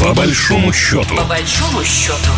По большому счету. По большому счету.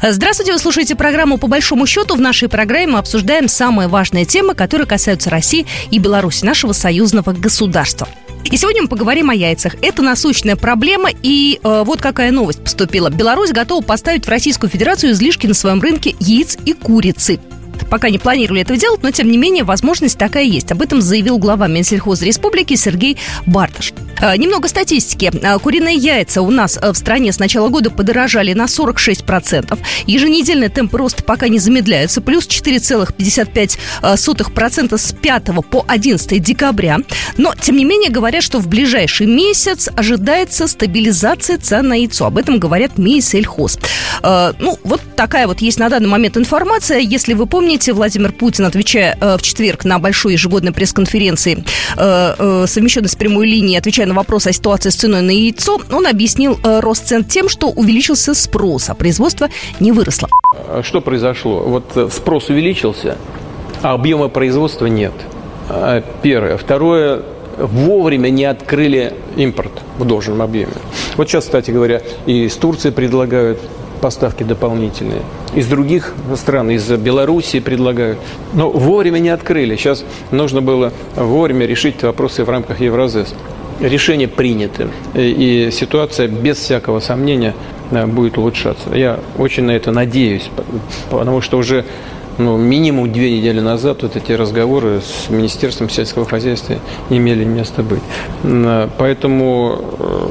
Здравствуйте, вы слушаете программу «По большому счету». В нашей программе мы обсуждаем самые важные темы, которые касаются России и Беларуси, нашего союзного государства. И сегодня мы поговорим о яйцах. Это насущная проблема, и э, вот какая новость поступила. Беларусь готова поставить в Российскую Федерацию излишки на своем рынке яиц и курицы. Пока не планировали этого делать, но тем не менее возможность такая есть. Об этом заявил глава Минсельхоз Республики Сергей Барташ. Э, немного статистики. Э, куриные яйца у нас э, в стране с начала года подорожали на 46%. Еженедельный темп роста пока не замедляется. Плюс 4,55% с 5 по 11 декабря. Но, тем не менее, говорят, что в ближайший месяц ожидается стабилизация цен на яйцо. Об этом говорят Минсельхоз. Ну, вот такая вот есть на данный момент информация. Если вы помните, Владимир Путин, отвечая в четверг на большой ежегодной пресс-конференции, совмещенной с прямой линией, отвечая на вопрос о ситуации с ценой на яйцо, он объяснил э, рост цен тем, что увеличился спрос, а производство не выросло. А что произошло? Вот э, спрос увеличился, а объема производства нет. А, первое. Второе, вовремя не открыли импорт в должном объеме. Вот сейчас, кстати говоря, и из Турции предлагают поставки дополнительные. Из других стран, из Белоруссии предлагают. Но вовремя не открыли. Сейчас нужно было вовремя решить вопросы в рамках Евразес решения приняты, и ситуация без всякого сомнения э, будет улучшаться. Я очень на это надеюсь, потому что уже ну, минимум две недели назад вот эти разговоры с Министерством сельского хозяйства имели место быть. Э, поэтому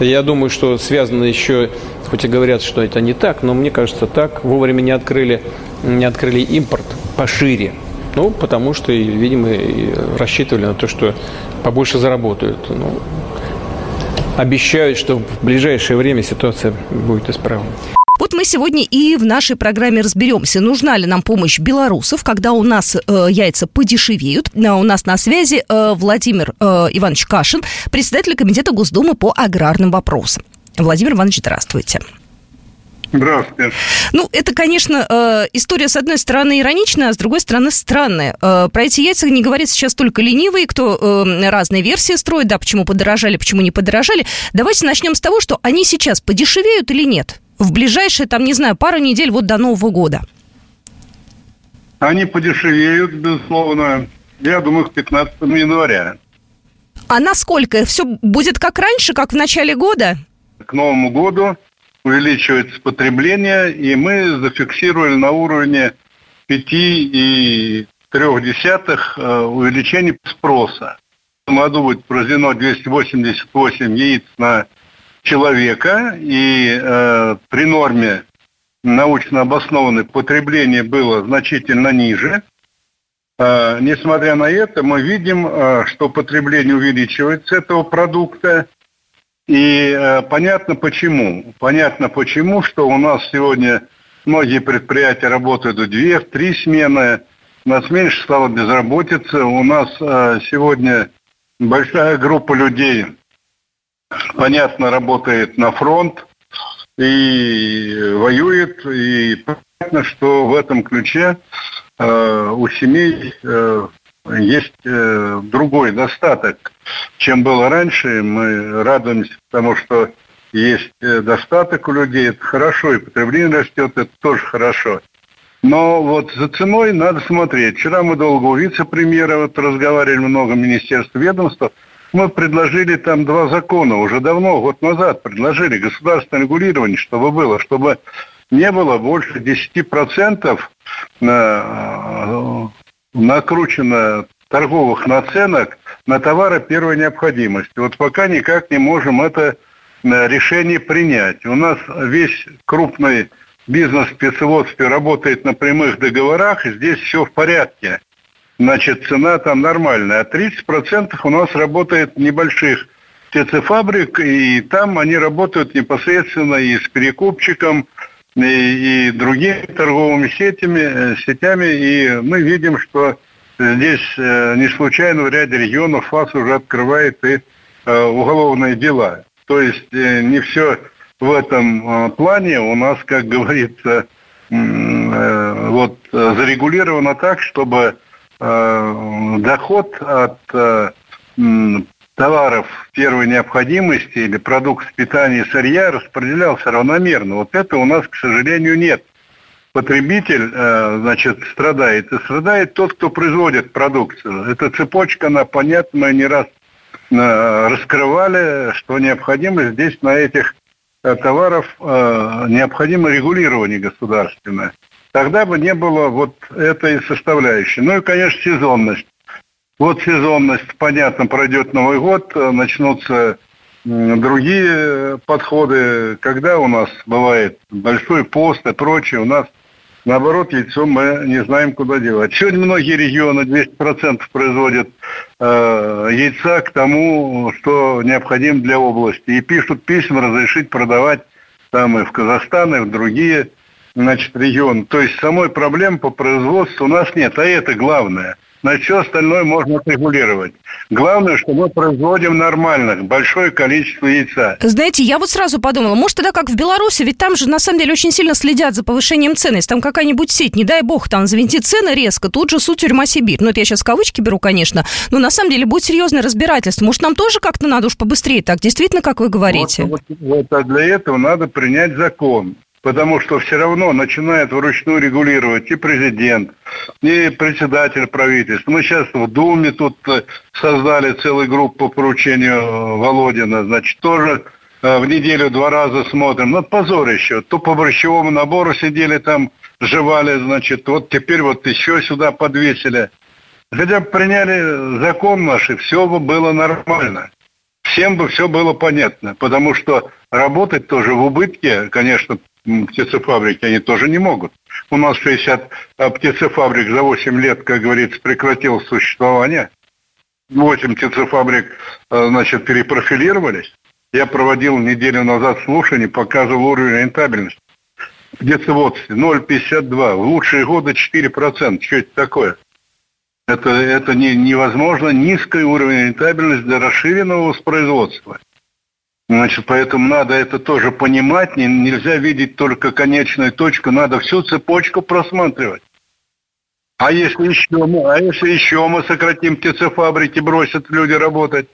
э, я думаю, что связано еще, хоть и говорят, что это не так, но мне кажется так, вовремя не открыли, не открыли импорт пошире. Ну, потому что, видимо, рассчитывали на то, что побольше заработают. Ну, обещают, что в ближайшее время ситуация будет исправлена. Вот мы сегодня и в нашей программе разберемся, нужна ли нам помощь белорусов, когда у нас э, яйца подешевеют. А у нас на связи э, Владимир э, Иванович Кашин, председатель Комитета Госдумы по аграрным вопросам. Владимир Иванович, здравствуйте. Здравствуйте. Ну, это, конечно, э, история, с одной стороны, ироничная, а с другой стороны, странная. Э, про эти яйца не говорит сейчас только ленивые, кто э, разные версии строит, да, почему подорожали, почему не подорожали. Давайте начнем с того, что они сейчас подешевеют или нет? В ближайшие, там, не знаю, пару недель вот до Нового года. Они подешевеют, безусловно, я думаю, к 15 января. А насколько? Все будет как раньше, как в начале года? К Новому году увеличивается потребление, и мы зафиксировали на уровне 5,3 э, увеличения спроса. В году будет произведено 288 яиц на человека, и э, при норме научно обоснованное потребление было значительно ниже. Э, несмотря на это, мы видим, э, что потребление увеличивается этого продукта, и э, понятно почему. Понятно почему, что у нас сегодня многие предприятия работают в две, в три смены. У нас меньше стало безработицы. У нас э, сегодня большая группа людей, понятно, работает на фронт и воюет. И понятно, что в этом ключе э, у семей э, есть э, другой достаток, чем было раньше. Мы радуемся тому, что есть э, достаток у людей, это хорошо, и потребление растет, это тоже хорошо. Но вот за ценой надо смотреть. Вчера мы долго у вице-премьера вот разговаривали много министерств, ведомств. Мы предложили там два закона, уже давно, год назад предложили государственное регулирование, чтобы было, чтобы не было больше 10% на накручено торговых наценок на товары первой необходимости. Вот пока никак не можем это э, решение принять. У нас весь крупный бизнес в спецводстве работает на прямых договорах, здесь все в порядке. Значит, цена там нормальная. А 30% у нас работает небольших птицефабрик, и там они работают непосредственно и с перекупчиком, и, и другими торговыми сетями, э, сетями, и мы видим, что здесь э, не случайно в ряде регионов ФАС уже открывает и э, уголовные дела. То есть не все в этом плане у нас, как говорится, вот зарегулировано так, чтобы доход от товаров первой необходимости или продуктов питания и сырья распределялся равномерно. Вот это у нас, к сожалению, нет. Потребитель, э, значит, страдает. И страдает тот, кто производит продукцию. Эта цепочка, она понятна, мы не раз э, раскрывали, что необходимо здесь на этих э, товаров необходимо регулирование государственное. Тогда бы не было вот этой составляющей. Ну и, конечно, сезонность. Вот сезонность, понятно, пройдет Новый год, начнутся другие подходы, когда у нас бывает большой пост и прочее, у нас наоборот яйцо мы не знаем, куда девать. Сегодня многие регионы 200% производят э, яйца к тому, что необходимо для области. И пишут письма разрешить продавать там и в Казахстан, и в другие значит, регионы. То есть самой проблемы по производству у нас нет, а это главное – на все остальное можно регулировать. Главное, что мы производим нормально, большое количество яйца. Знаете, я вот сразу подумала, может тогда как в Беларуси, ведь там же на самом деле очень сильно следят за повышением цены. Если там какая-нибудь сеть, не дай бог, там завинтит цены резко, тут же суд тюрьма Сибирь. Ну это я сейчас кавычки беру, конечно, но на самом деле будет серьезное разбирательство. Может нам тоже как-то надо уж побыстрее так, действительно, как вы говорите? Вот, вот, вот а для этого надо принять закон потому что все равно начинает вручную регулировать и президент, и председатель правительства. Мы сейчас в Думе тут э, создали целую группу по поручению э, Володина, значит, тоже э, в неделю два раза смотрим. Ну, позорище. То по борщевому набору сидели там, жевали, значит, вот теперь вот еще сюда подвесили. Хотя бы приняли закон наш, и все бы было нормально. Всем бы все было понятно, потому что работать тоже в убытке, конечно, птицефабрики, они тоже не могут. У нас 60 а, птицефабрик за 8 лет, как говорится, прекратило существование. 8 птицефабрик, а, значит, перепрофилировались. Я проводил неделю назад слушание, показывал уровень рентабельности. В птицеводстве 0,52, в лучшие годы 4%. Что это такое? Это, это не, невозможно низкий уровень рентабельности для расширенного воспроизводства. Значит, поэтому надо это тоже понимать. Не, нельзя видеть только конечную точку, надо всю цепочку просматривать. А если еще мы, а если еще мы сократим птицефабрики, бросят люди работать,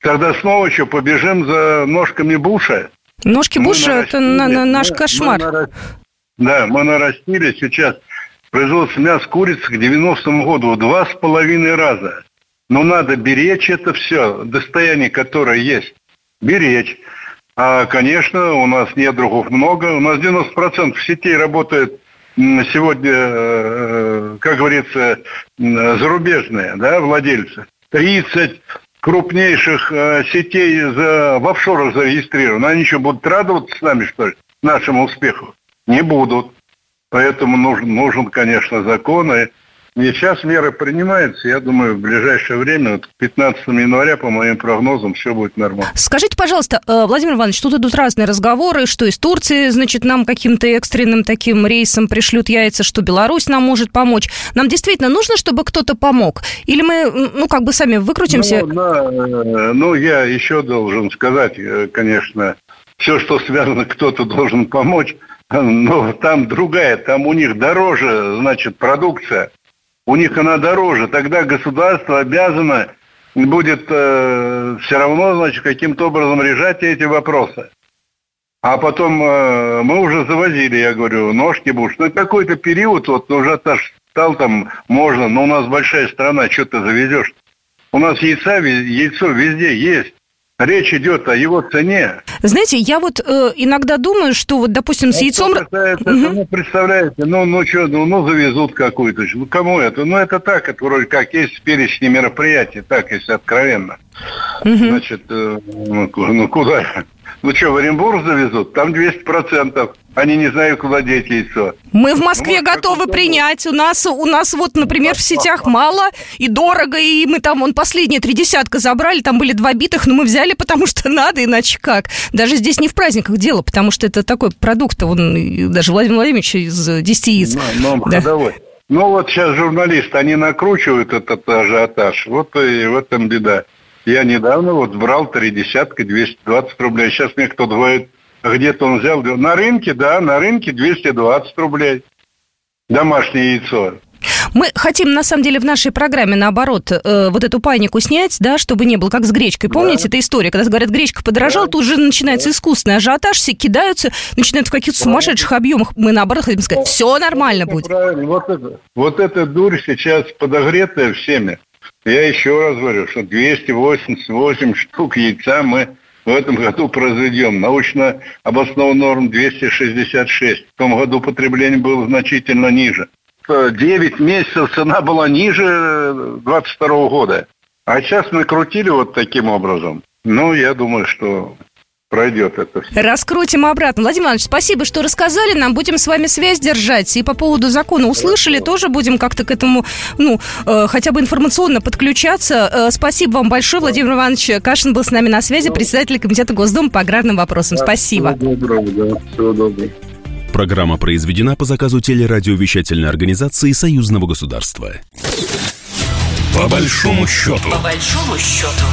тогда снова еще побежим за ножками Буша. Ножки мы Буша – это на, на наш мы, кошмар. Мы нарастили, да, мы нарастили сейчас производство мяса курицы к 90-му году в два с половиной раза. Но надо беречь это все, достояние, которое есть беречь. А, конечно, у нас недругов много. У нас 90% сетей работает сегодня, э, как говорится, зарубежные да, владельцы. 30 крупнейших э, сетей за, в офшорах зарегистрированы. Они еще будут радоваться с нами, что ли, нашему успеху? Не будут. Поэтому нужен, нужен конечно, закон. И и сейчас меры принимаются. Я думаю, в ближайшее время, вот 15 января, по моим прогнозам, все будет нормально. Скажите, пожалуйста, э, Владимир Иванович, тут идут разные разговоры, что из Турции, значит, нам каким-то экстренным таким рейсом пришлют яйца, что Беларусь нам может помочь. Нам действительно нужно, чтобы кто-то помог? Или мы, ну, как бы сами выкрутимся? Ну, да, э, ну я еще должен сказать, э, конечно, все, что связано, кто-то должен помочь, но там другая, там у них дороже, значит, продукция у них она дороже, тогда государство обязано будет э, все равно, значит, каким-то образом решать эти вопросы. А потом э, мы уже завозили, я говорю, ножки будешь. Ну, какой-то период, вот уже стал там, можно, но у нас большая страна, что ты завезешь? У нас яйца, яйцо везде есть. Речь идет о его цене. Знаете, я вот э, иногда думаю, что вот, допустим, с ну, яйцом... Касается, угу. Ну, представляете, ну, ну что, ну, ну завезут какую-то. Ну, кому это? Ну, это так, это вроде как есть в перечне мероприятий, так, если откровенно. Угу. Значит, э, ну, ну, куда? Ну что, в Оренбург завезут? Там 200%. Они не знают, куда деть яйцо. Мы в Москве ну, готовы принять. У нас, у нас вот, например, в сетях мало и дорого, и мы там, он последние три десятка забрали, там были два битых, но мы взяли, потому что надо, иначе как. Даже здесь не в праздниках дело, потому что это такой продукт, он даже Владимир Владимирович из 10 яиц. Ну, ну, да. ходовой. Ну вот сейчас журналисты, они накручивают этот ажиотаж. Вот и в этом беда. Я недавно вот брал три десятка, 220 рублей. Сейчас мне кто-то говорит, где-то он взял. На рынке, да, на рынке 220 рублей. Домашнее яйцо. Мы хотим, на самом деле, в нашей программе, наоборот, э, вот эту панику снять, да, чтобы не было как с гречкой. Помните, да. эта история, когда говорят, гречка подорожала, да. тут же начинается да. искусственный ажиотаж, все кидаются, начинают в каких-то сумасшедших объемах. Мы, наоборот, хотим сказать, все нормально будет. Правильно. Вот, это, вот эта дурь сейчас подогретая всеми. Я еще раз говорю, что 288 штук яйца мы в этом году произведем. Научно обоснованная норм 266. В том году потребление было значительно ниже. 9 месяцев цена была ниже 22 года. А сейчас мы крутили вот таким образом. Ну, я думаю, что пройдет это все. Раскрутим обратно. Владимир Иванович, спасибо, что рассказали нам. Будем с вами связь держать. И по поводу закона услышали, Хорошо. тоже будем как-то к этому, ну, э, хотя бы информационно подключаться. Э, спасибо вам большое. Да. Владимир Иванович Кашин был с нами на связи, да. председатель Комитета Госдумы по аграрным вопросам. Да, спасибо. Всего доброго, да. Всего доброго. Программа произведена по заказу телерадиовещательной организации Союзного государства. По большому счету. По большому счету.